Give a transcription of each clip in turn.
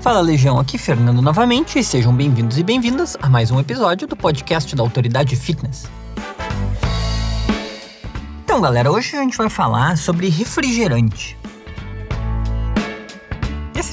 Fala Legião, aqui Fernando novamente e sejam bem-vindos e bem-vindas a mais um episódio do podcast da Autoridade Fitness. Então, galera, hoje a gente vai falar sobre refrigerante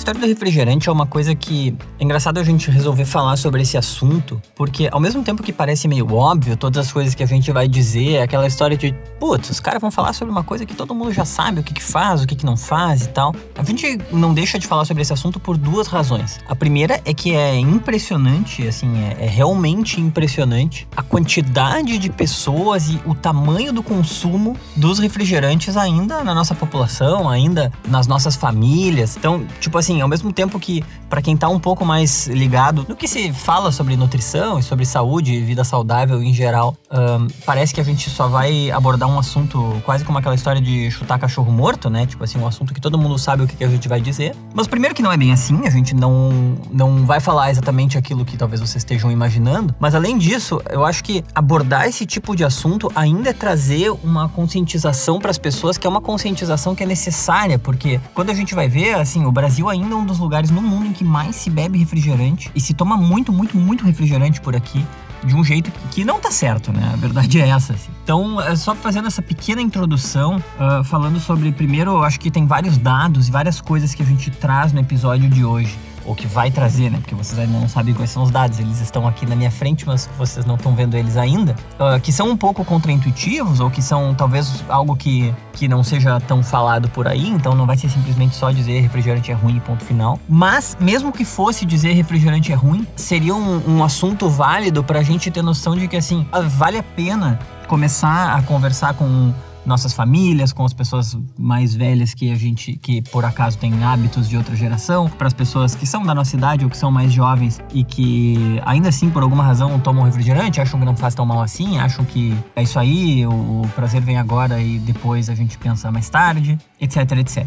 história do refrigerante é uma coisa que é engraçado a gente resolver falar sobre esse assunto, porque ao mesmo tempo que parece meio óbvio todas as coisas que a gente vai dizer, é aquela história de, putz, os caras vão falar sobre uma coisa que todo mundo já sabe o que, que faz, o que, que não faz e tal. A gente não deixa de falar sobre esse assunto por duas razões. A primeira é que é impressionante, assim, é, é realmente impressionante a quantidade de pessoas e o tamanho do consumo dos refrigerantes ainda na nossa população, ainda nas nossas famílias. Então, tipo assim, assim, ao mesmo tempo que, para quem tá um pouco mais ligado no que se fala sobre nutrição e sobre saúde e vida saudável em geral, um, parece que a gente só vai abordar um assunto quase como aquela história de chutar cachorro morto, né? Tipo assim, um assunto que todo mundo sabe o que, que a gente vai dizer. Mas primeiro que não é bem assim, a gente não, não vai falar exatamente aquilo que talvez vocês estejam imaginando. Mas além disso, eu acho que abordar esse tipo de assunto ainda é trazer uma conscientização para as pessoas, que é uma conscientização que é necessária, porque quando a gente vai ver, assim, o Brasil ainda ainda um dos lugares no mundo em que mais se bebe refrigerante e se toma muito, muito, muito refrigerante por aqui de um jeito que não tá certo, né? A verdade é essa. Assim. Então, é só fazendo essa pequena introdução, uh, falando sobre, primeiro, acho que tem vários dados e várias coisas que a gente traz no episódio de hoje ou que vai trazer, né? Porque vocês ainda não sabem quais são os dados, eles estão aqui na minha frente, mas vocês não estão vendo eles ainda, uh, que são um pouco contraintuitivos ou que são talvez algo que, que não seja tão falado por aí, então não vai ser simplesmente só dizer refrigerante é ruim, ponto final. Mas, mesmo que fosse dizer refrigerante é ruim, seria um, um assunto válido para a gente ter noção de que, assim, vale a pena começar a conversar com nossas famílias, com as pessoas mais velhas que a gente, que por acaso tem hábitos de outra geração, para as pessoas que são da nossa idade ou que são mais jovens e que ainda assim, por alguma razão, tomam refrigerante, acham que não faz tão mal assim, acham que é isso aí, o, o prazer vem agora e depois a gente pensa mais tarde, etc, etc.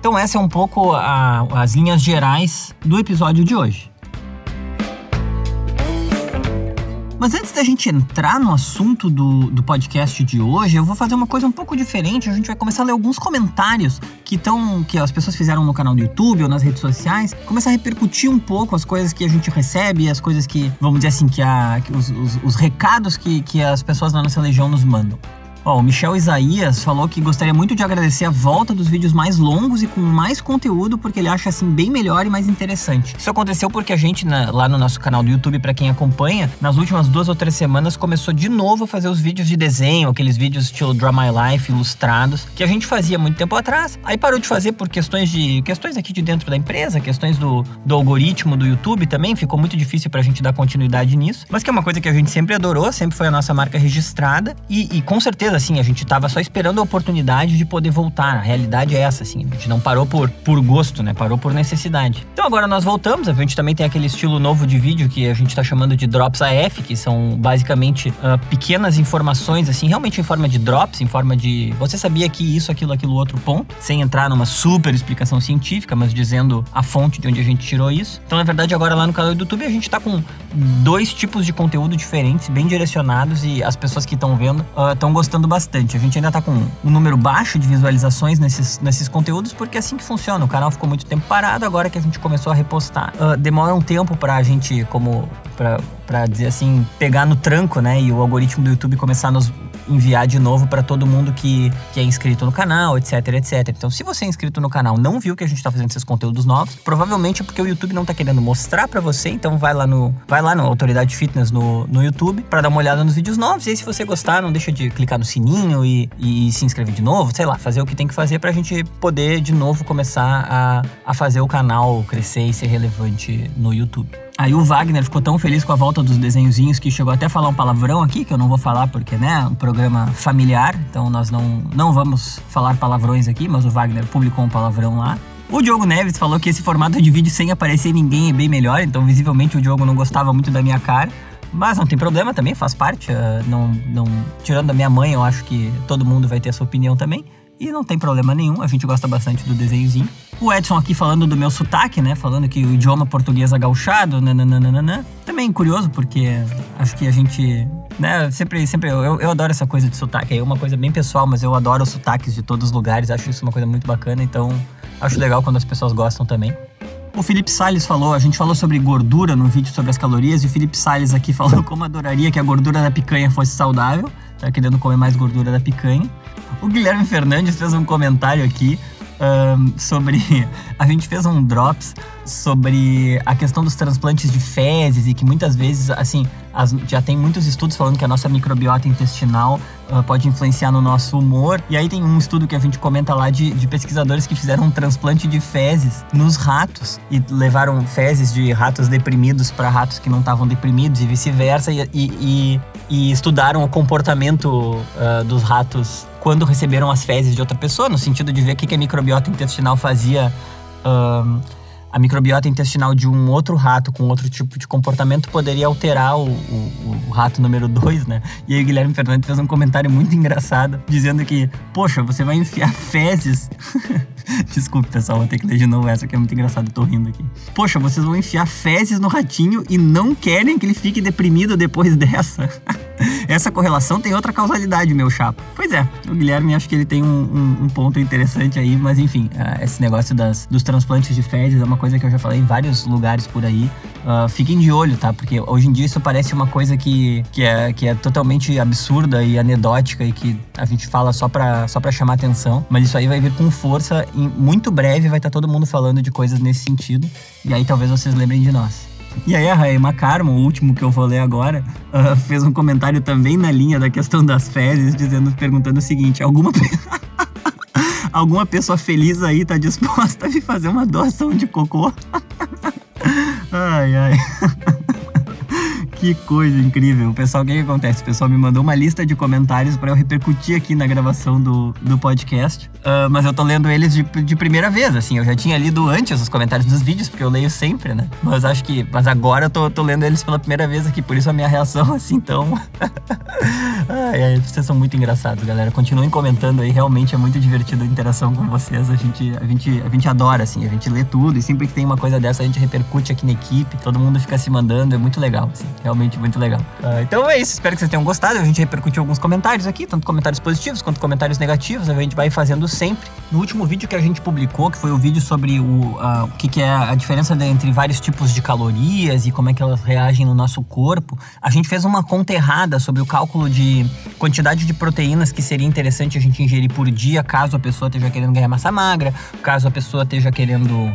Então, essa é um pouco a, as linhas gerais do episódio de hoje. Mas antes da gente entrar no assunto do, do podcast de hoje, eu vou fazer uma coisa um pouco diferente. A gente vai começar a ler alguns comentários que estão que as pessoas fizeram no canal do YouTube ou nas redes sociais. Começar a repercutir um pouco as coisas que a gente recebe, as coisas que, vamos dizer assim, que, a, que os, os, os recados que, que as pessoas da nossa legião nos mandam. Ó, o Michel Isaías falou que gostaria muito de agradecer a volta dos vídeos mais longos e com mais conteúdo, porque ele acha assim bem melhor e mais interessante. Isso aconteceu porque a gente, na, lá no nosso canal do YouTube, para quem acompanha, nas últimas duas ou três semanas começou de novo a fazer os vídeos de desenho, aqueles vídeos estilo Draw My Life, ilustrados, que a gente fazia muito tempo atrás. Aí parou de fazer por questões de questões aqui de dentro da empresa, questões do, do algoritmo do YouTube também, ficou muito difícil pra gente dar continuidade nisso, mas que é uma coisa que a gente sempre adorou, sempre foi a nossa marca registrada e, e com certeza assim, a gente tava só esperando a oportunidade de poder voltar. A realidade é essa, assim. A gente não parou por, por gosto, né? Parou por necessidade. Então agora nós voltamos. A gente também tem aquele estilo novo de vídeo que a gente tá chamando de Drops AF, que são basicamente uh, pequenas informações, assim, realmente em forma de drops, em forma de. Você sabia que isso, aquilo, aquilo, outro ponto, sem entrar numa super explicação científica, mas dizendo a fonte de onde a gente tirou isso. Então, na verdade, agora lá no canal do YouTube a gente tá com dois tipos de conteúdo diferentes, bem direcionados, e as pessoas que estão vendo estão uh, gostando gostando bastante. A gente ainda tá com um número baixo de visualizações nesses, nesses conteúdos, porque é assim que funciona. O canal ficou muito tempo parado, agora que a gente começou a repostar. Uh, demora um tempo pra gente, como. Pra dizer assim, pegar no tranco, né? E o algoritmo do YouTube começar a nos enviar de novo para todo mundo que, que é inscrito no canal, etc, etc. Então, se você é inscrito no canal, não viu que a gente tá fazendo esses conteúdos novos, provavelmente é porque o YouTube não tá querendo mostrar para você, então vai lá no vai lá no Autoridade Fitness no, no YouTube para dar uma olhada nos vídeos novos. E aí, se você gostar, não deixa de clicar no sininho e, e se inscrever de novo, sei lá, fazer o que tem que fazer pra gente poder de novo começar a, a fazer o canal crescer e ser relevante no YouTube. Aí o Wagner ficou tão feliz com a volta dos desenhozinhos que chegou até a falar um palavrão aqui, que eu não vou falar porque, né, é um programa familiar, então nós não, não vamos falar palavrões aqui, mas o Wagner publicou um palavrão lá. O Diogo Neves falou que esse formato de vídeo sem aparecer ninguém é bem melhor, então visivelmente o Diogo não gostava muito da minha cara. Mas não tem problema também, faz parte. Uh, não, não, tirando da minha mãe, eu acho que todo mundo vai ter a sua opinião também. E não tem problema nenhum, a gente gosta bastante do desenhozinho. O Edson aqui falando do meu sotaque, né? Falando que o idioma português é gauchado, nananana. Também curioso, porque acho que a gente, né? Sempre, sempre, eu, eu adoro essa coisa de sotaque. É uma coisa bem pessoal, mas eu adoro os sotaques de todos os lugares. Acho isso uma coisa muito bacana, então acho legal quando as pessoas gostam também. O Felipe Salles falou, a gente falou sobre gordura no vídeo sobre as calorias, e o Felipe Salles aqui falou como adoraria que a gordura da picanha fosse saudável, tá querendo comer mais gordura da picanha. O Guilherme Fernandes fez um comentário aqui um, sobre. A gente fez um drops sobre a questão dos transplantes de fezes e que muitas vezes, assim, as, já tem muitos estudos falando que a nossa microbiota intestinal uh, pode influenciar no nosso humor. E aí tem um estudo que a gente comenta lá de, de pesquisadores que fizeram um transplante de fezes nos ratos e levaram fezes de ratos deprimidos para ratos que não estavam deprimidos e vice-versa e, e, e, estudaram o comportamento uh, dos ratos quando receberam as fezes de outra pessoa, no sentido de ver o que, que a microbiota intestinal fazia. Uh, a microbiota intestinal de um outro rato com outro tipo de comportamento poderia alterar o, o, o rato número 2, né? E aí o Guilherme Fernandes fez um comentário muito engraçado, dizendo que, poxa, você vai enfiar fezes. Desculpe, pessoal, vou ter que ler de novo essa, que é muito engraçado, tô rindo aqui. Poxa, vocês vão enfiar fezes no ratinho e não querem que ele fique deprimido depois dessa. Essa correlação tem outra causalidade, meu chapa. Pois é, o Guilherme acho que ele tem um, um, um ponto interessante aí, mas enfim, uh, esse negócio das, dos transplantes de fezes é uma coisa que eu já falei em vários lugares por aí. Uh, fiquem de olho, tá? Porque hoje em dia isso parece uma coisa que, que, é, que é totalmente absurda e anedótica e que a gente fala só pra, só pra chamar atenção. Mas isso aí vai vir com força. Em muito breve vai estar tá todo mundo falando de coisas nesse sentido. E aí talvez vocês lembrem de nós. E aí a Raema Carmo, o último que eu vou ler agora, uh, fez um comentário também na linha da questão das fezes, dizendo, perguntando o seguinte: alguma alguma pessoa feliz aí tá disposta a me fazer uma doação de cocô? ai, ai. Que coisa incrível. Pessoal, o que, que acontece? O pessoal me mandou uma lista de comentários para eu repercutir aqui na gravação do, do podcast. Uh, mas eu tô lendo eles de, de primeira vez, assim. Eu já tinha lido antes os comentários dos vídeos, porque eu leio sempre, né? Mas acho que. Mas agora eu tô, tô lendo eles pela primeira vez aqui, por isso a minha reação, assim, tão. ai, ai, vocês são muito engraçados, galera. Continuem comentando aí, realmente é muito divertido a interação com vocês. A gente, a gente, a gente adora, assim, a gente lê tudo e sempre que tem uma coisa dessa a gente repercute aqui na equipe, todo mundo fica se mandando, é muito legal, assim realmente muito legal. Uh, então é isso, espero que vocês tenham gostado. A gente repercutiu alguns comentários aqui, tanto comentários positivos quanto comentários negativos. A gente vai fazendo sempre. No último vídeo que a gente publicou, que foi o vídeo sobre o, uh, o que, que, é a diferença entre vários tipos de calorias e como é que elas reagem no nosso corpo, a gente fez uma conta errada sobre o cálculo de quantidade de proteínas que seria interessante a gente ingerir por dia, caso a pessoa esteja querendo ganhar massa magra, caso a pessoa esteja querendo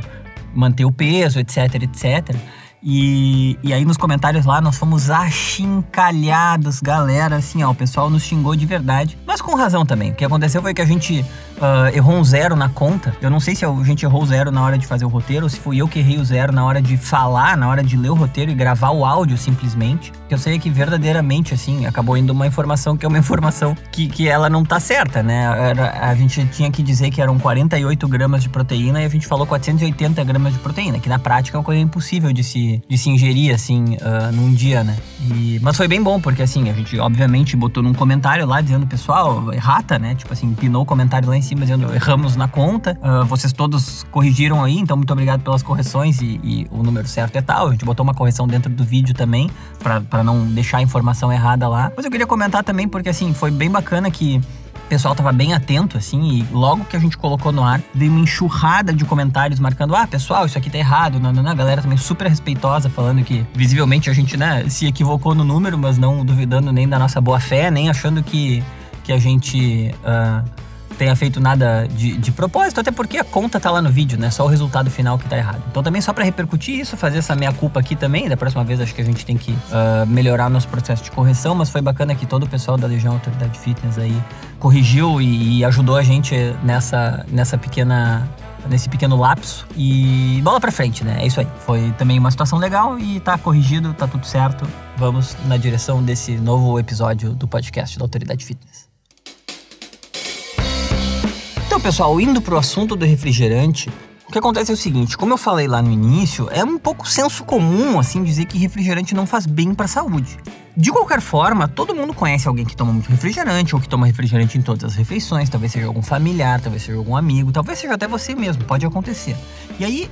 manter o peso, etc, etc. E, e aí nos comentários lá nós fomos achincalhados, galera, assim, ó, o pessoal nos xingou de verdade, mas com razão também. O que aconteceu foi que a gente uh, errou um zero na conta. Eu não sei se a gente errou zero na hora de fazer o roteiro ou se fui eu que errei o zero na hora de falar, na hora de ler o roteiro e gravar o áudio simplesmente. Eu sei que verdadeiramente, assim, acabou indo uma informação que é uma informação que, que ela não tá certa, né? Era, a gente tinha que dizer que eram 48 gramas de proteína e a gente falou 480 gramas de proteína, que na prática é uma coisa impossível de se, de se ingerir, assim, uh, num dia, né? E, mas foi bem bom, porque assim, a gente obviamente botou num comentário lá dizendo, pessoal, errata, né? Tipo assim, pinou o comentário lá em cima dizendo erramos na conta. Uh, vocês todos corrigiram aí, então muito obrigado pelas correções e, e, o número certo é tal. A gente botou uma correção dentro do vídeo também, para não deixar a informação errada lá. Mas eu queria comentar também, porque assim, foi bem bacana que o pessoal tava bem atento, assim, e logo que a gente colocou no ar, veio uma enxurrada de comentários marcando: ah, pessoal, isso aqui tá errado. Não, não, não. A galera também super respeitosa, falando que visivelmente a gente, né, se equivocou no número, mas não duvidando nem da nossa boa fé, nem achando que, que a gente. Uh, tenha feito nada de, de propósito, até porque a conta tá lá no vídeo, né? Só o resultado final que tá errado. Então também só para repercutir isso, fazer essa meia culpa aqui também. Da próxima vez acho que a gente tem que uh, melhorar nosso processo de correção, mas foi bacana que todo o pessoal da Legião Autoridade Fitness aí corrigiu e, e ajudou a gente nessa, nessa pequena nesse pequeno lapso e bola para frente, né? É isso aí. Foi também uma situação legal e tá corrigido, tá tudo certo. Vamos na direção desse novo episódio do podcast da Autoridade Fitness. Pessoal, indo pro assunto do refrigerante, o que acontece é o seguinte, como eu falei lá no início, é um pouco senso comum assim dizer que refrigerante não faz bem para a saúde. De qualquer forma, todo mundo conhece alguém que toma muito refrigerante ou que toma refrigerante em todas as refeições, talvez seja algum familiar, talvez seja algum amigo, talvez seja até você mesmo, pode acontecer. E aí,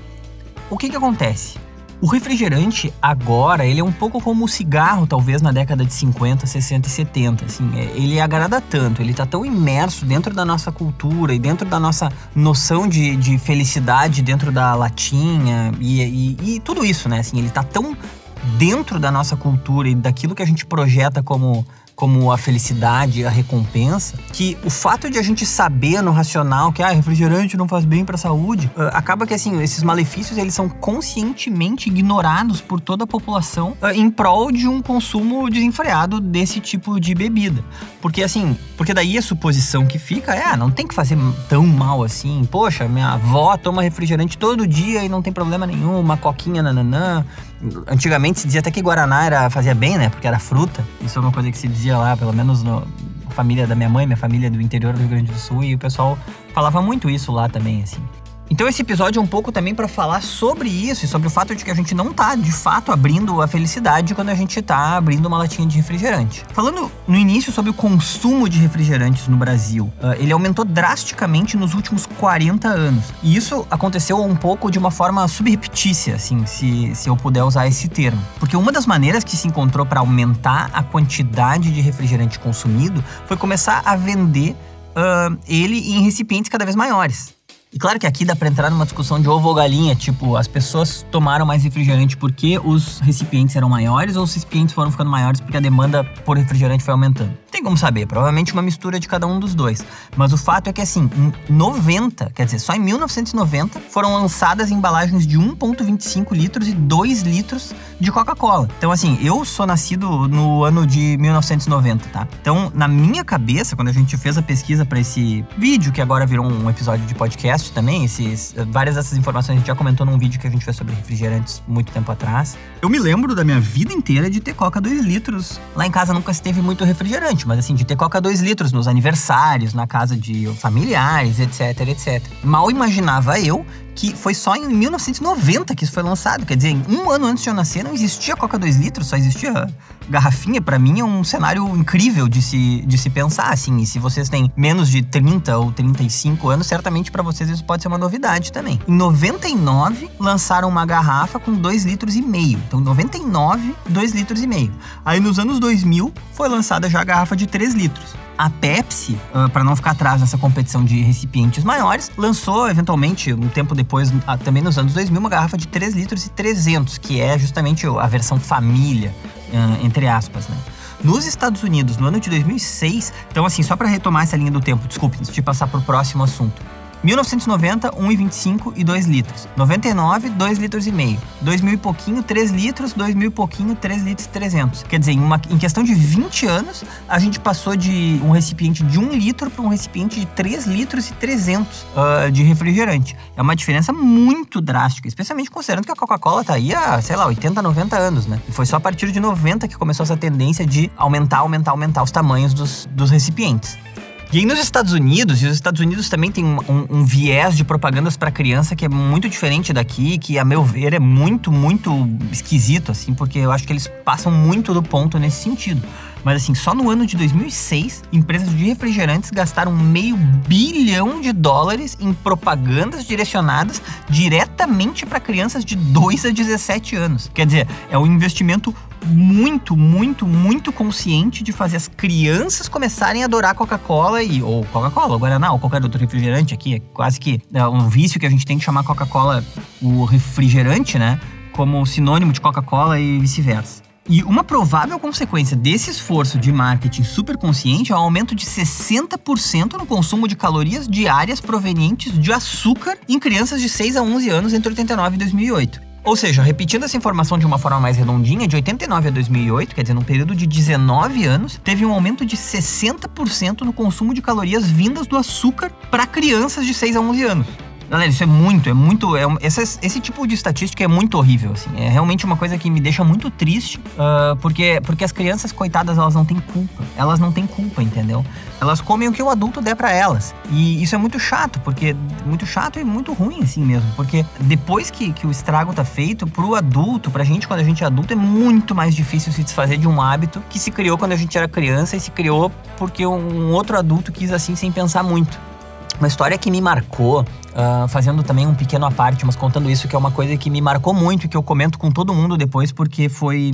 o que que acontece? O refrigerante agora, ele é um pouco como o cigarro, talvez na década de 50, 60 e 70, assim, é, ele agrada tanto, ele tá tão imerso dentro da nossa cultura e dentro da nossa noção de, de felicidade dentro da latinha e, e, e tudo isso, né, assim, ele tá tão dentro da nossa cultura e daquilo que a gente projeta como como a felicidade, a recompensa, que o fato de a gente saber no racional que ah, refrigerante não faz bem para a saúde, uh, acaba que assim, esses malefícios eles são conscientemente ignorados por toda a população uh, em prol de um consumo desenfreado desse tipo de bebida. Porque assim, porque daí a suposição que fica é, ah, não tem que fazer tão mal assim. Poxa, minha avó toma refrigerante todo dia e não tem problema nenhum, uma coquinha nananã. Antigamente se dizia até que Guaraná era, fazia bem, né? Porque era fruta. Isso é uma coisa que se dizia lá, pelo menos no, família da minha mãe, minha família do interior do Rio Grande do Sul, e o pessoal falava muito isso lá também, assim. Então esse episódio é um pouco também para falar sobre isso e sobre o fato de que a gente não tá de fato abrindo a felicidade quando a gente tá abrindo uma latinha de refrigerante. Falando no início sobre o consumo de refrigerantes no Brasil, uh, ele aumentou drasticamente nos últimos 40 anos. E isso aconteceu um pouco de uma forma subreptícia, assim, se, se eu puder usar esse termo. Porque uma das maneiras que se encontrou para aumentar a quantidade de refrigerante consumido foi começar a vender uh, ele em recipientes cada vez maiores. E claro que aqui dá para entrar numa discussão de ovo ou galinha, tipo, as pessoas tomaram mais refrigerante porque os recipientes eram maiores ou os recipientes foram ficando maiores porque a demanda por refrigerante foi aumentando. Tem como saber, provavelmente uma mistura de cada um dos dois. Mas o fato é que assim, em 90, quer dizer, só em 1990 foram lançadas embalagens de 1.25 litros e 2 litros de Coca-Cola. Então assim, eu sou nascido no ano de 1990, tá? Então, na minha cabeça, quando a gente fez a pesquisa para esse vídeo que agora virou um episódio de podcast também. Esses, várias dessas informações a gente já comentou num vídeo que a gente fez sobre refrigerantes muito tempo atrás. Eu me lembro da minha vida inteira de ter Coca 2 litros. Lá em casa nunca se teve muito refrigerante, mas assim, de ter Coca 2 litros nos aniversários, na casa de familiares, etc, etc. Mal imaginava eu que foi só em 1990 que isso foi lançado. Quer dizer, um ano antes de eu nascer não existia Coca 2 litros, só existia garrafinha. Para mim é um cenário incrível de se, de se pensar, assim. E se vocês têm menos de 30 ou 35 anos, certamente para vocês isso pode ser uma novidade também. Em 99, lançaram uma garrafa com 2 litros e meio. Então, em 99, 2 litros e meio. Aí nos anos 2000, foi lançada já a garrafa de 3 litros. A Pepsi, uh, para não ficar atrás nessa competição de recipientes maiores, lançou eventualmente, um tempo depois, uh, também nos anos 2000, uma garrafa de 3 litros e 300, que é justamente a versão família, entre aspas, né? Nos Estados Unidos, no ano de 2006, então assim, só para retomar essa linha do tempo, desculpe, antes de passar para o próximo assunto. 1990, 1,25 e 2 litros. 99, 2 litros e meio. 2000 e pouquinho, 3 litros. 2000 e pouquinho, 3 litros e 300. Quer dizer, em, uma, em questão de 20 anos, a gente passou de um recipiente de 1 litro para um recipiente de 3 litros e 300 uh, ah, de refrigerante. É uma diferença muito drástica, especialmente considerando que a Coca-Cola tá aí há, sei lá, 80, 90 anos, né? E foi só a partir de 90 que começou essa tendência de aumentar, aumentar, aumentar os tamanhos dos, dos recipientes. E aí nos Estados Unidos, e os Estados Unidos também tem um, um, viés de propagandas para criança que é muito diferente daqui, que a meu ver é muito, muito esquisito, assim, porque eu acho que eles passam muito do ponto nesse sentido. Mas assim, só no ano de 2006, empresas de refrigerantes gastaram meio bilhão de dólares em propagandas direcionadas diretamente para crianças de 2 a 17 anos. Quer dizer, é um investimento muito, muito, muito consciente de fazer as crianças começarem a adorar Coca-Cola e ou Coca-Cola, Guaraná, ou qualquer outro refrigerante aqui. É quase que é um vício que a gente tem que chamar Coca-Cola o refrigerante, né? Como sinônimo de Coca-Cola e vice-versa. E uma provável consequência desse esforço de marketing super consciente é o aumento de 60% no consumo de calorias diárias provenientes de açúcar em crianças de 6 a 11 anos entre 89 e 2008. Ou seja, repetindo essa informação de uma forma mais redondinha, de 89 a 2008, quer dizer, num período de 19 anos, teve um aumento de 60% no consumo de calorias vindas do açúcar para crianças de 6 a 11 anos. Galera, isso é muito, é muito. É, esse, esse tipo de estatística é muito horrível, assim. É realmente uma coisa que me deixa muito triste, uh, porque, porque as crianças, coitadas, elas não têm culpa. Elas não têm culpa, entendeu? Elas comem o que o adulto der para elas. E isso é muito chato, porque. Muito chato e muito ruim, assim mesmo. Porque depois que, que o estrago tá feito, pro adulto, pra gente, quando a gente é adulto, é muito mais difícil se desfazer de um hábito que se criou quando a gente era criança e se criou porque um outro adulto quis assim sem pensar muito. Uma história que me marcou, uh, fazendo também um pequeno aparte, mas contando isso, que é uma coisa que me marcou muito e que eu comento com todo mundo depois, porque foi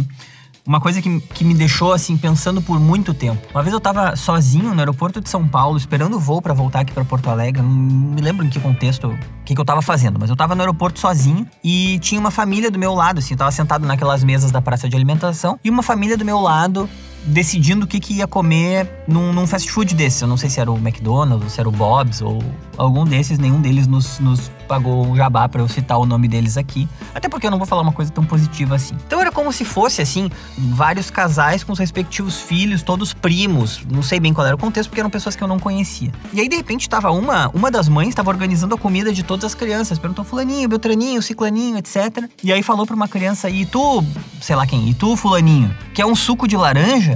uma coisa que, que me deixou assim pensando por muito tempo. Uma vez eu tava sozinho no aeroporto de São Paulo, esperando o voo para voltar aqui para Porto Alegre. Não me lembro em que contexto, o que, que eu tava fazendo, mas eu tava no aeroporto sozinho e tinha uma família do meu lado, assim, eu tava sentado naquelas mesas da praça de alimentação e uma família do meu lado decidindo o que, que ia comer num, num, fast food desse. Eu não sei se era o McDonald's, se era o Bob's ou algum desses, nenhum deles nos, nos pagou um jabá para eu citar o nome deles aqui. Até porque eu não vou falar uma coisa tão positiva assim. Então era como se fosse, assim, vários casais com os respectivos filhos, todos primos. Não sei bem qual era o contexto, porque eram pessoas que eu não conhecia. E aí, de repente, estava uma, uma das mães estava organizando a comida de todas as crianças. Perguntou fulaninho, beltraninho, ciclaninho, etc. E aí falou para uma criança, e tu, sei lá quem, e tu, fulaninho, quer um suco de laranja?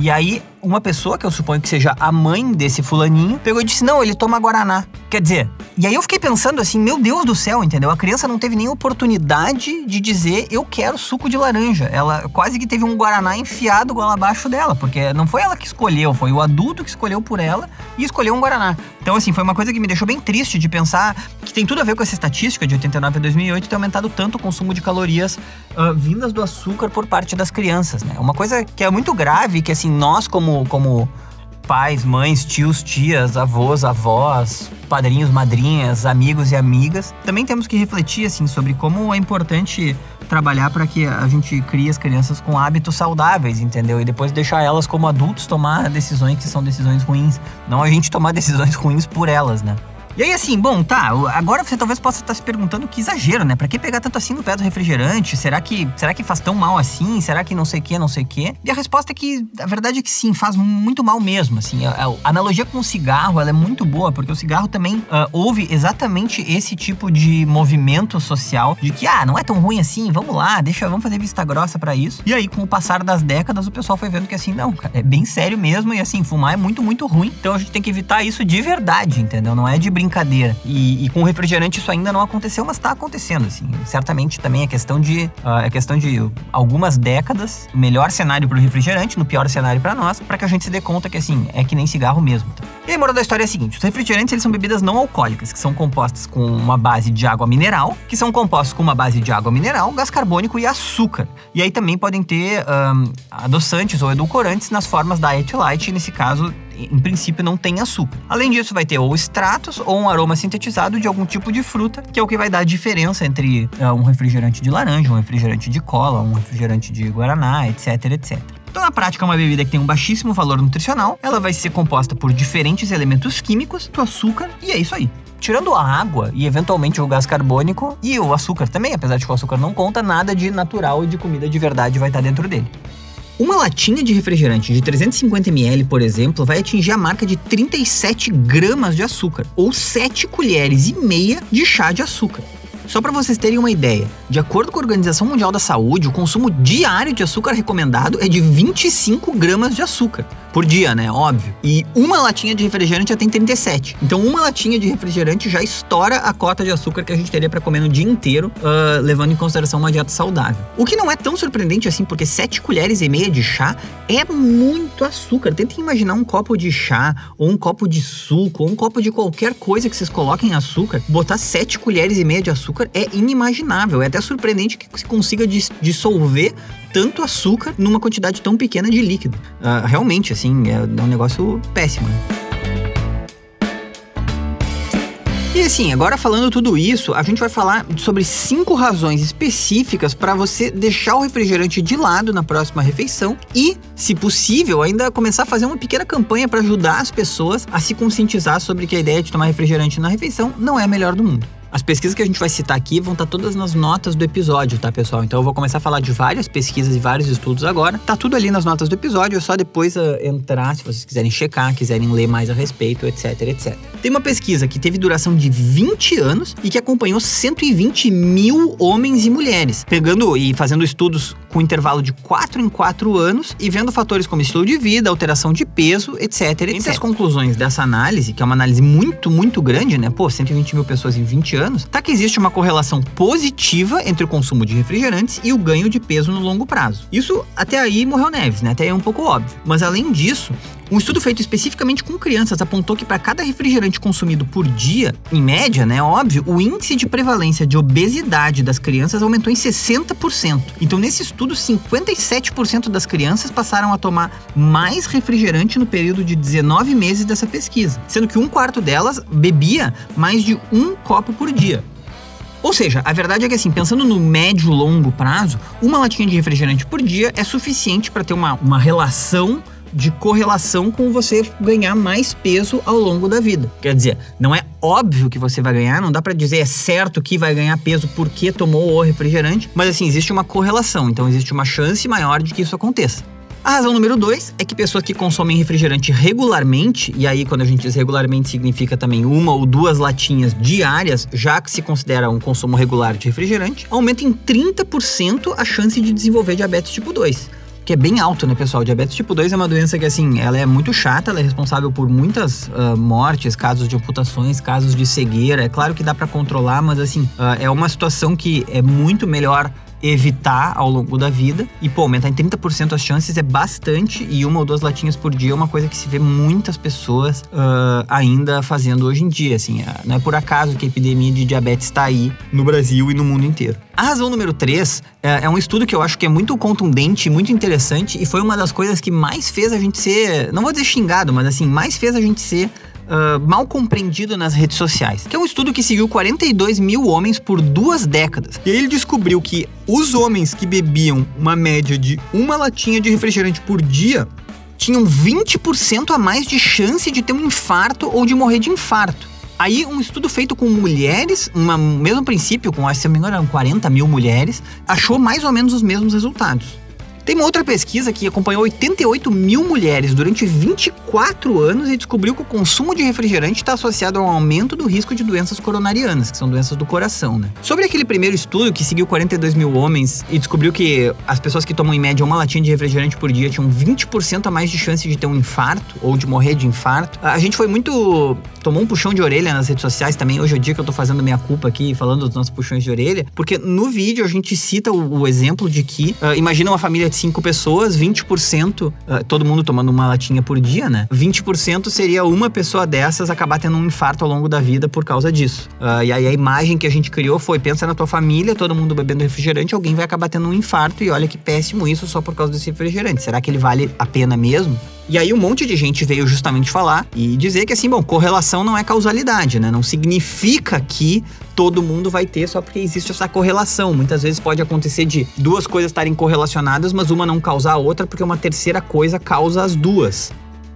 E aí, uma pessoa, que eu suponho que seja a mãe desse fulaninho, pegou e disse: Não, ele toma Guaraná. Quer dizer, e aí eu fiquei pensando assim: Meu Deus do céu, entendeu? A criança não teve nem oportunidade de dizer: Eu quero suco de laranja. Ela quase que teve um Guaraná enfiado goela abaixo dela, porque não foi ela que escolheu, foi o adulto que escolheu por ela e escolheu um Guaraná. Então, assim, foi uma coisa que me deixou bem triste de pensar que tem tudo a ver com essa estatística de 89 a 2008 ter aumentado tanto o consumo de calorias uh, vindas do açúcar por parte das crianças, né? Uma coisa que é muito grave, que assim, nós como, como pais, mães, tios, tias, avós, avós, padrinhos, madrinhas, amigos e amigas, também temos que refletir assim sobre como é importante trabalhar para que a gente crie as crianças com hábitos saudáveis, entendeu? E depois deixar elas como adultos tomar decisões que são decisões ruins, não a gente tomar decisões ruins por elas, né? E aí, assim, bom, tá, agora você talvez possa estar se perguntando que exagero, né? Pra que pegar tanto assim no pé do refrigerante? Será que, será que faz tão mal assim? Será que não sei o que, não sei o que? E a resposta é que, a verdade é que sim, faz muito mal mesmo, assim. A, a analogia com o cigarro, ela é muito boa, porque o cigarro também uh, houve exatamente esse tipo de movimento social de que, ah, não é tão ruim assim, vamos lá, deixa, vamos fazer vista grossa para isso. E aí, com o passar das décadas, o pessoal foi vendo que assim, não, cara, é bem sério mesmo, e assim, fumar é muito, muito ruim. Então a gente tem que evitar isso de verdade, entendeu? Não é de brincadeira. E, e com refrigerante isso ainda não aconteceu, mas está acontecendo, assim. Certamente também é questão de uh, é questão de algumas décadas, o melhor cenário para o refrigerante, no pior cenário para nós, para que a gente se dê conta que assim é que nem cigarro mesmo. Tá? E a moral da história é a seguinte: os refrigerantes eles são bebidas não alcoólicas, que são compostas com uma base de água mineral, que são compostos com uma base de água mineral, gás carbônico e açúcar. E aí também podem ter um, adoçantes ou edulcorantes nas formas Diet Light, nesse caso em princípio não tem açúcar. Além disso, vai ter ou extratos ou um aroma sintetizado de algum tipo de fruta, que é o que vai dar a diferença entre uh, um refrigerante de laranja, um refrigerante de cola, um refrigerante de guaraná, etc, etc. Então, na prática, é uma bebida que tem um baixíssimo valor nutricional, ela vai ser composta por diferentes elementos químicos, do açúcar, e é isso aí. Tirando a água e eventualmente o gás carbônico e o açúcar também, apesar de que o açúcar não conta, nada de natural e de comida de verdade vai estar dentro dele. Uma latinha de refrigerante de 350 ml, por exemplo, vai atingir a marca de 37 gramas de açúcar, ou 7 colheres e meia de chá de açúcar. Só para vocês terem uma ideia, de acordo com a Organização Mundial da Saúde, o consumo diário de açúcar recomendado é de 25 gramas de açúcar por dia, né? Óbvio. E uma latinha de refrigerante já tem 37. Então, uma latinha de refrigerante já estoura a cota de açúcar que a gente teria para comer no dia inteiro, uh, levando em consideração uma dieta saudável. O que não é tão surpreendente assim, porque 7 colheres e meia de chá é muito açúcar. Tentem imaginar um copo de chá, ou um copo de suco, ou um copo de qualquer coisa que vocês coloquem açúcar. Botar 7 colheres e meia de açúcar é inimaginável. É até surpreendente que se consiga dissolver tanto açúcar numa quantidade tão pequena de líquido. Uh, realmente, assim, é um negócio péssimo. Né? E assim, agora falando tudo isso, a gente vai falar sobre cinco razões específicas para você deixar o refrigerante de lado na próxima refeição e, se possível, ainda começar a fazer uma pequena campanha para ajudar as pessoas a se conscientizar sobre que a ideia de tomar refrigerante na refeição não é a melhor do mundo. As pesquisas que a gente vai citar aqui vão estar todas nas notas do episódio, tá, pessoal? Então eu vou começar a falar de várias pesquisas e vários estudos agora. Tá tudo ali nas notas do episódio, é só depois uh, entrar, se vocês quiserem checar, quiserem ler mais a respeito, etc, etc. Tem uma pesquisa que teve duração de 20 anos e que acompanhou 120 mil homens e mulheres, pegando e fazendo estudos com intervalo de 4 em 4 anos e vendo fatores como estilo de vida, alteração de peso, etc, etc. Entre as conclusões dessa análise, que é uma análise muito, muito grande, né? Pô, 120 mil pessoas em 20 anos, tá que existe uma correlação positiva entre o consumo de refrigerantes e o ganho de peso no longo prazo. Isso até aí morreu Neves, né? Até aí é um pouco óbvio. Mas além disso, Um estudo feito especificamente com crianças apontou que para cada refrigerante consumido por dia, em média, né, óbvio, o índice de prevalência de obesidade das crianças aumentou em 60%. Então, nesse estudo, 57% das crianças passaram a tomar mais refrigerante no período de 19 meses dessa pesquisa, sendo que um quarto delas bebia mais de um copo por dia. Ou seja, a verdade é que assim, pensando no médio longo prazo, uma latinha de refrigerante por dia é suficiente para ter uma, uma relação de correlação com você ganhar mais peso ao longo da vida. Quer dizer, não é óbvio que você vai ganhar, não dá para dizer é certo que vai ganhar peso porque tomou o refrigerante, mas assim, existe uma correlação, então existe uma chance maior de que isso aconteça. A razão número dois é que pessoas que consomem refrigerante regularmente, e aí quando a gente diz regularmente significa também uma ou duas latinhas diárias, já que se considera um consumo regular de refrigerante, aumenta em 30% a chance de desenvolver diabetes tipo 2 que é bem alto, né, pessoal? Diabetes tipo 2 é uma doença que, assim, ela é muito chata, ela é responsável por muitas uh, mortes, casos de amputações, casos de cegueira. É claro que dá para controlar, mas, assim, uh, é uma situação que é muito melhor evitar ao longo da vida. E, pô, aumentar em 30% as chances é bastante. E uma ou duas latinhas por dia é uma coisa que se vê muitas pessoas uh, ainda fazendo hoje em dia. Assim, uh, não é por acaso que a epidemia de diabetes está aí no Brasil e no mundo inteiro. A razão número 3 é, é um estudo que eu acho que é muito contundente, muito interessante. E foi uma das coisas que mais fez a gente ser, não vou dizer xingado, mas assim, mais fez a gente ser Uh, mal compreendido nas redes sociais, que é um estudo que seguiu 42 mil homens por duas décadas. E ele descobriu que os homens que bebiam uma média de uma latinha de refrigerante por dia tinham 20% a mais de chance de ter um infarto ou de morrer de infarto. Aí, um estudo feito com mulheres, um mesmo princípio, com, se não me engano, eram 40 mil mulheres, achou mais ou menos os mesmos resultados. Tem uma outra pesquisa que acompanhou 88 mil mulheres durante 24 anos e descobriu que o consumo de refrigerante está associado ao aumento do risco de doenças coronarianas, que são doenças do coração, né? Sobre aquele primeiro estudo que seguiu 42 mil homens e descobriu que as pessoas que tomam em média uma latinha de refrigerante por dia tinham 20% a mais de chance de ter um infarto ou de morrer de infarto, a gente foi muito. tomou um puxão de orelha nas redes sociais também. Hoje é o dia que eu tô fazendo minha culpa aqui, falando dos nossos puxões de orelha, porque no vídeo a gente cita o, o exemplo de que, uh, imagina uma família de cinco pessoas, 20%, uh, ah, todo mundo tomando uma latinha por dia, né? 20% seria uma pessoa dessas acabar tendo um infarto ao longo da vida por causa disso. Uh, e aí a imagem que a gente criou foi: pensa na tua família, todo mundo bebendo refrigerante, alguém vai acabar tendo um infarto e olha que péssimo isso só por causa desse refrigerante. Será que ele vale a pena mesmo? E aí um monte de gente veio justamente falar e dizer que assim, bom, correlação não é causalidade, né? Não significa que todo mundo vai ter só porque existe essa correlação. Muitas vezes pode acontecer de duas coisas estarem correlacionadas, mas uma não causar a outra porque uma terceira coisa causa as duas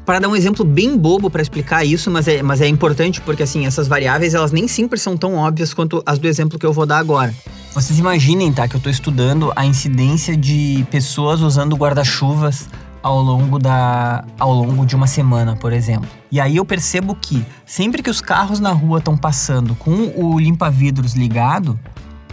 para dar um exemplo bem bobo para explicar isso, mas é, mas é importante porque assim, essas variáveis elas nem sempre são tão óbvias quanto as do exemplo que eu vou dar agora. Vocês imaginem, tá, que eu estou estudando a incidência de pessoas usando guarda-chuvas ao longo, da, ao longo de uma semana, por exemplo. E aí eu percebo que sempre que os carros na rua estão passando com o limpa-vidros ligado,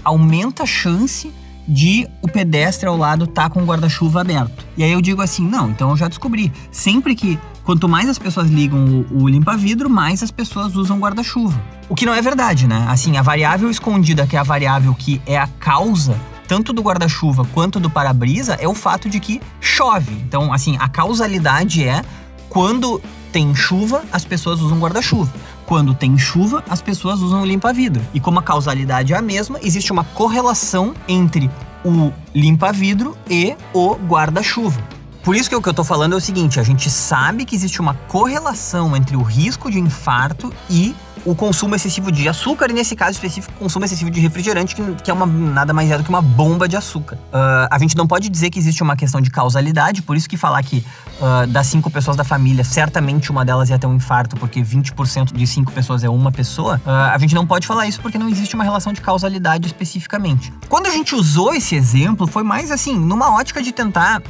aumenta a chance de o pedestre ao lado estar tá com o guarda-chuva aberto. E aí eu digo assim, não, então eu já descobri. Sempre que quanto mais as pessoas ligam o, o limpa-vidro, mais as pessoas usam guarda-chuva. O que não é verdade, né? Assim, a variável escondida, que é a variável que é a causa tanto do guarda-chuva quanto do para-brisa é o fato de que chove. Então, assim, a causalidade é quando tem chuva, as pessoas usam guarda-chuva. Quando tem chuva, as pessoas usam limpa-vidro. E como a causalidade é a mesma, existe uma correlação entre o limpa-vidro e o guarda-chuva. Por isso que o que eu tô falando é o seguinte: a gente sabe que existe uma correlação entre o risco de infarto e o consumo excessivo de açúcar e, nesse caso específico, o consumo excessivo de refrigerante, que, que é uma, nada mais é do que uma bomba de açúcar. Uh, a gente não pode dizer que existe uma questão de causalidade, por isso que falar que uh, das cinco pessoas da família, certamente uma delas ia ter um infarto, porque 20% de cinco pessoas é uma pessoa, uh, a gente não pode falar isso porque não existe uma relação de causalidade especificamente. Quando a gente usou esse exemplo, foi mais assim, numa ótica de tentar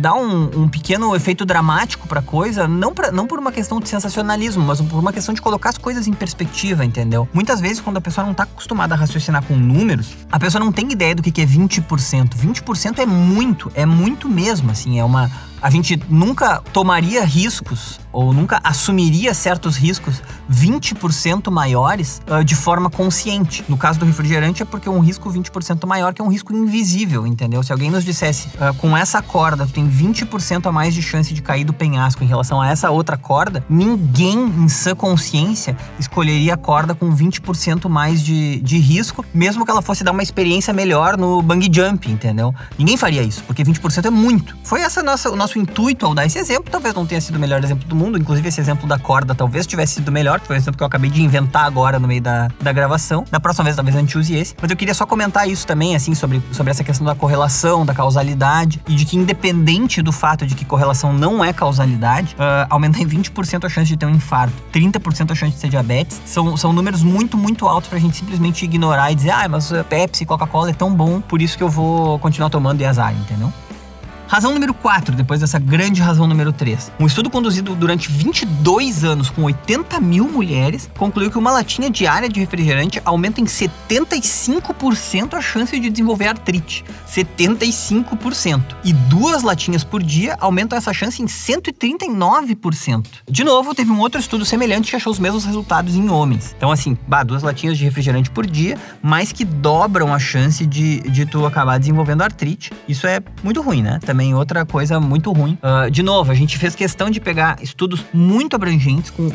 dar um, um, pequeno efeito dramático pra coisa, não, pra, não por uma questão de sensacionalismo, mas por uma questão de colocar as coisas em perspectiva, entendeu? Muitas vezes, quando a pessoa não tá acostumada a raciocinar com números, a pessoa não tem ideia do que é 20%. 20% é muito, é muito mesmo, assim, é uma a gente nunca tomaria riscos ou nunca assumiria certos riscos 20% maiores uh, de forma consciente. No caso do refrigerante é porque é um risco 20% maior que é um risco invisível, entendeu? Se alguém nos dissesse uh, com essa corda tu tem 20% a mais de chance de cair do penhasco em relação a essa outra corda, ninguém em sã consciência escolheria a corda com 20% mais de, de risco, mesmo que ela fosse dar uma experiência melhor no bungee jump, entendeu? Ninguém faria isso, porque 20% é muito. Foi essa nossa, o nosso intuito ao dar esse exemplo, talvez não tenha sido o melhor exemplo do mundo. Inclusive, esse exemplo da corda talvez tivesse sido melhor, foi um exemplo que eu acabei de inventar agora no meio da, da gravação. Da próxima vez, talvez a gente use esse. Mas eu queria só comentar isso também, assim, sobre, sobre essa questão da correlação, da causalidade, e de que, independente do fato de que correlação não é causalidade, uh, aumentar em 20% a chance de ter um infarto, 30% a chance de ter diabetes, são, são números muito, muito altos pra gente simplesmente ignorar e dizer, ah, mas Pepsi, Coca-Cola é tão bom, por isso que eu vou continuar tomando e azar, entendeu? Razão número 4, depois dessa grande razão número 3. Um estudo conduzido durante 22 anos com 80 mil mulheres concluiu que uma latinha diária de refrigerante aumenta em 75% a chance de desenvolver artrite. 75%. E duas latinhas por dia aumentam essa chance em 139%. De novo, teve um outro estudo semelhante que achou os mesmos resultados em homens. Então, assim, bah, duas latinhas de refrigerante por dia, mais que dobram a chance de, de tu acabar desenvolvendo artrite. Isso é muito ruim, né? Também também outra coisa muito ruim. Uh, de novo, a gente fez questão de pegar estudos muito abrangentes, com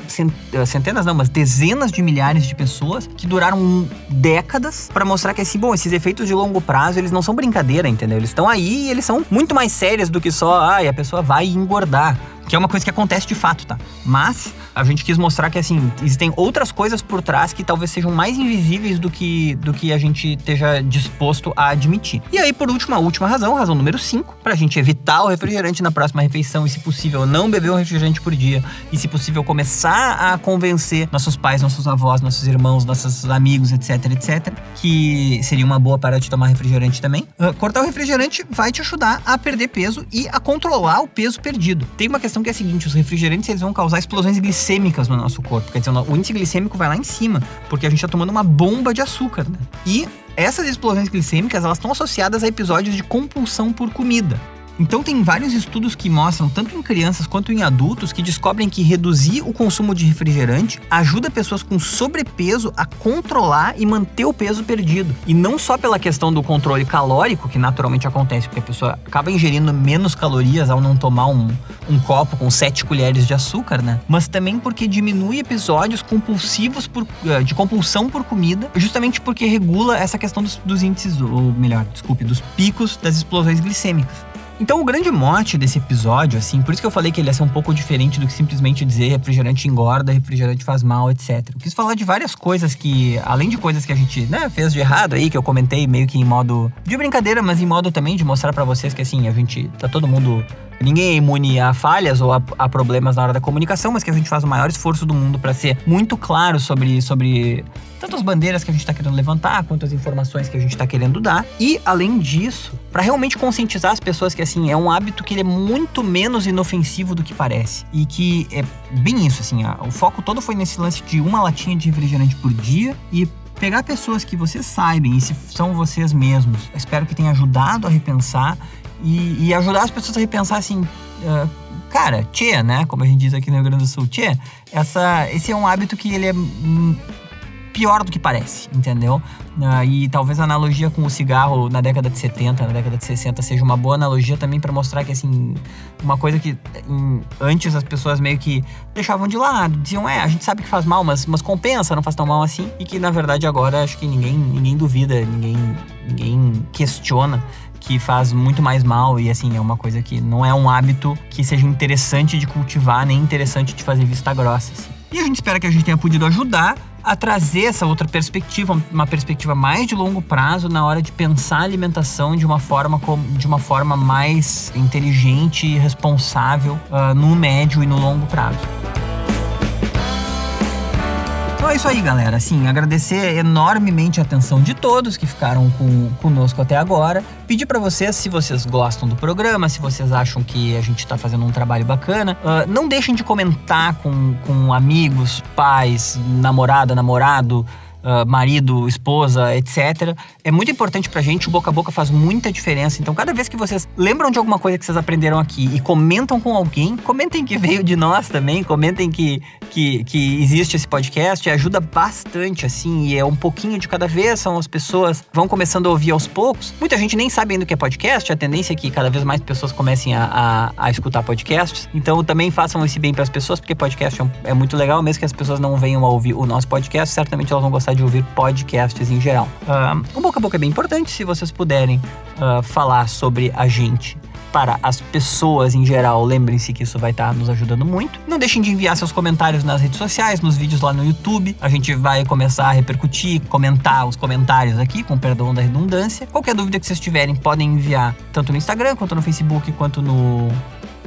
ah, centenas, não, mas dezenas de milhares de pessoas que duraram décadas para mostrar que, assim, bom, esses efeitos de longo prazo, eles não são brincadeira, entendeu? Eles estão aí e eles são muito mais sérios do que só, ai, a pessoa vai engordar. Que é uma coisa que acontece de fato, tá? Mas a gente quis mostrar que, assim, existem outras coisas por trás que talvez sejam mais invisíveis do que, do que a gente esteja disposto a admitir. E aí, por último, a última razão, razão número 5, pra gente evitar o refrigerante na próxima refeição e, se possível, não beber um refrigerante por dia e, se possível, começar a convencer nossos pais, nossos avós, nossos irmãos, nossos amigos, etc, etc, que seria uma boa para de tomar refrigerante também. Uh, cortar o refrigerante vai te ajudar a perder peso e a controlar o peso perdido. Tem uma questão que é a seguinte, os refrigerantes eles vão causar explosões glicêmicas glicêmicas no nosso corpo. Quer dizer, o índice glicêmico vai lá em cima, porque a gente está tomando uma bomba de açúcar, né? E essas explosões glicêmicas, elas estão associadas a episódios de compulsão por comida. Então tem vários estudos que mostram, tanto em crianças quanto em adultos, que descobrem que reduzir o consumo de refrigerante ajuda pessoas com sobrepeso a controlar e manter o peso perdido. E não só pela questão do controle calórico, que naturalmente acontece, porque a pessoa acaba ingerindo menos calorias ao não tomar um, um copo com 7 colheres de açúcar, né? Mas também porque diminui episódios compulsivos por, eh, de compulsão por comida, justamente porque regula essa questão dos, dos índices, ou melhor, desculpe, dos picos das explosões glicêmicas. Então, o grande mote desse episódio, assim, por isso que eu falei que ele ia ser um pouco diferente do que simplesmente dizer refrigerante engorda, refrigerante faz mal, etc. Eu quis falar de várias coisas que, além de coisas que a gente né, fez de errado aí, que eu comentei meio que em modo de brincadeira, mas em modo também de mostrar para vocês que, assim, a gente tá todo mundo ninguém é imune a falhas ou a, a, problemas na hora da comunicação, mas que a gente faz o maior esforço do mundo para ser muito claro sobre, sobre tanto as bandeiras que a gente está querendo levantar, quanto as informações que a gente está querendo dar. E, além disso, para realmente conscientizar as pessoas que, assim, é um hábito que ele é muito menos inofensivo do que parece. E que é bem isso, assim, o foco todo foi nesse lance de uma latinha de refrigerante por dia e pegar pessoas que vocês saibam e se são vocês mesmos. Espero que tenha ajudado a repensar e, e ajudar as pessoas a repensar assim. Uh, cara, tchê, né? Como a gente diz aqui no Rio Grande do Sul, tchê, essa, esse é um hábito que ele é pior do que parece, entendeu? Uh, e talvez a analogia com o cigarro na década de 70, na década de 60 seja uma boa analogia também para mostrar que assim, uma coisa que em, antes as pessoas meio que deixavam de lado, diziam, é, a gente sabe que faz mal, mas, mas compensa, não faz tão mal assim, e que na verdade agora acho que ninguém, ninguém duvida, ninguém, ninguém questiona que faz muito mais mal e assim, é uma coisa que não é um hábito que seja interessante de cultivar, nem interessante de fazer vista grossa. Assim. E a gente espera que a gente tenha podido ajudar a trazer essa outra perspectiva, uma perspectiva mais de longo prazo na hora de pensar a alimentação de uma forma, de uma forma mais inteligente e responsável uh, no médio e no longo prazo. É isso aí, galera. Assim, agradecer enormemente a atenção de todos que ficaram com, conosco até agora. Pedir para vocês, se vocês gostam do programa, se vocês acham que a gente tá fazendo um trabalho bacana, uh, não deixem de comentar com, com amigos, pais, namorada, namorado, uh, marido, esposa, etc. É muito importante pra gente, o boca a boca faz muita diferença. Então, cada vez que vocês lembram de alguma coisa que vocês aprenderam aqui e comentam com alguém, comentem que veio de nós também, comentem que, que, que existe esse podcast, ajuda bastante, assim, e é um pouquinho de cada vez, são as pessoas vão começando a ouvir aos poucos. Muita gente nem sabe ainda o que é podcast, a tendência é que cada vez mais pessoas comecem a, a, a escutar podcasts. Então, também façam esse bem para as pessoas, porque podcast é, é muito legal, mesmo que as pessoas não venham a ouvir o nosso podcast, certamente elas vão de ouvir podcasts em geral. Uh, o boca a boca é bem importante, se vocês puderem uh, falar sobre a gente para as pessoas em geral, lembrem-se que isso vai estar nos ajudando muito. Não deixem de enviar seus comentários nas redes sociais, nos vídeos lá no YouTube. A gente vai começar a repercutir, comentar os comentários aqui, com perdão da redundância. Qualquer dúvida que vocês tiverem, podem enviar tanto no Instagram, quanto no Facebook, quanto no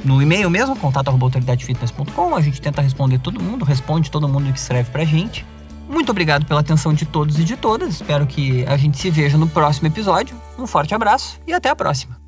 no e-mail mesmo, contato.autoridadefitness.com. A gente tenta responder todo mundo, responde todo mundo que escreve pra gente. Muito obrigado pela atenção de todos e de todas. Espero que a gente se veja no próximo episódio. Um forte abraço e até a próxima.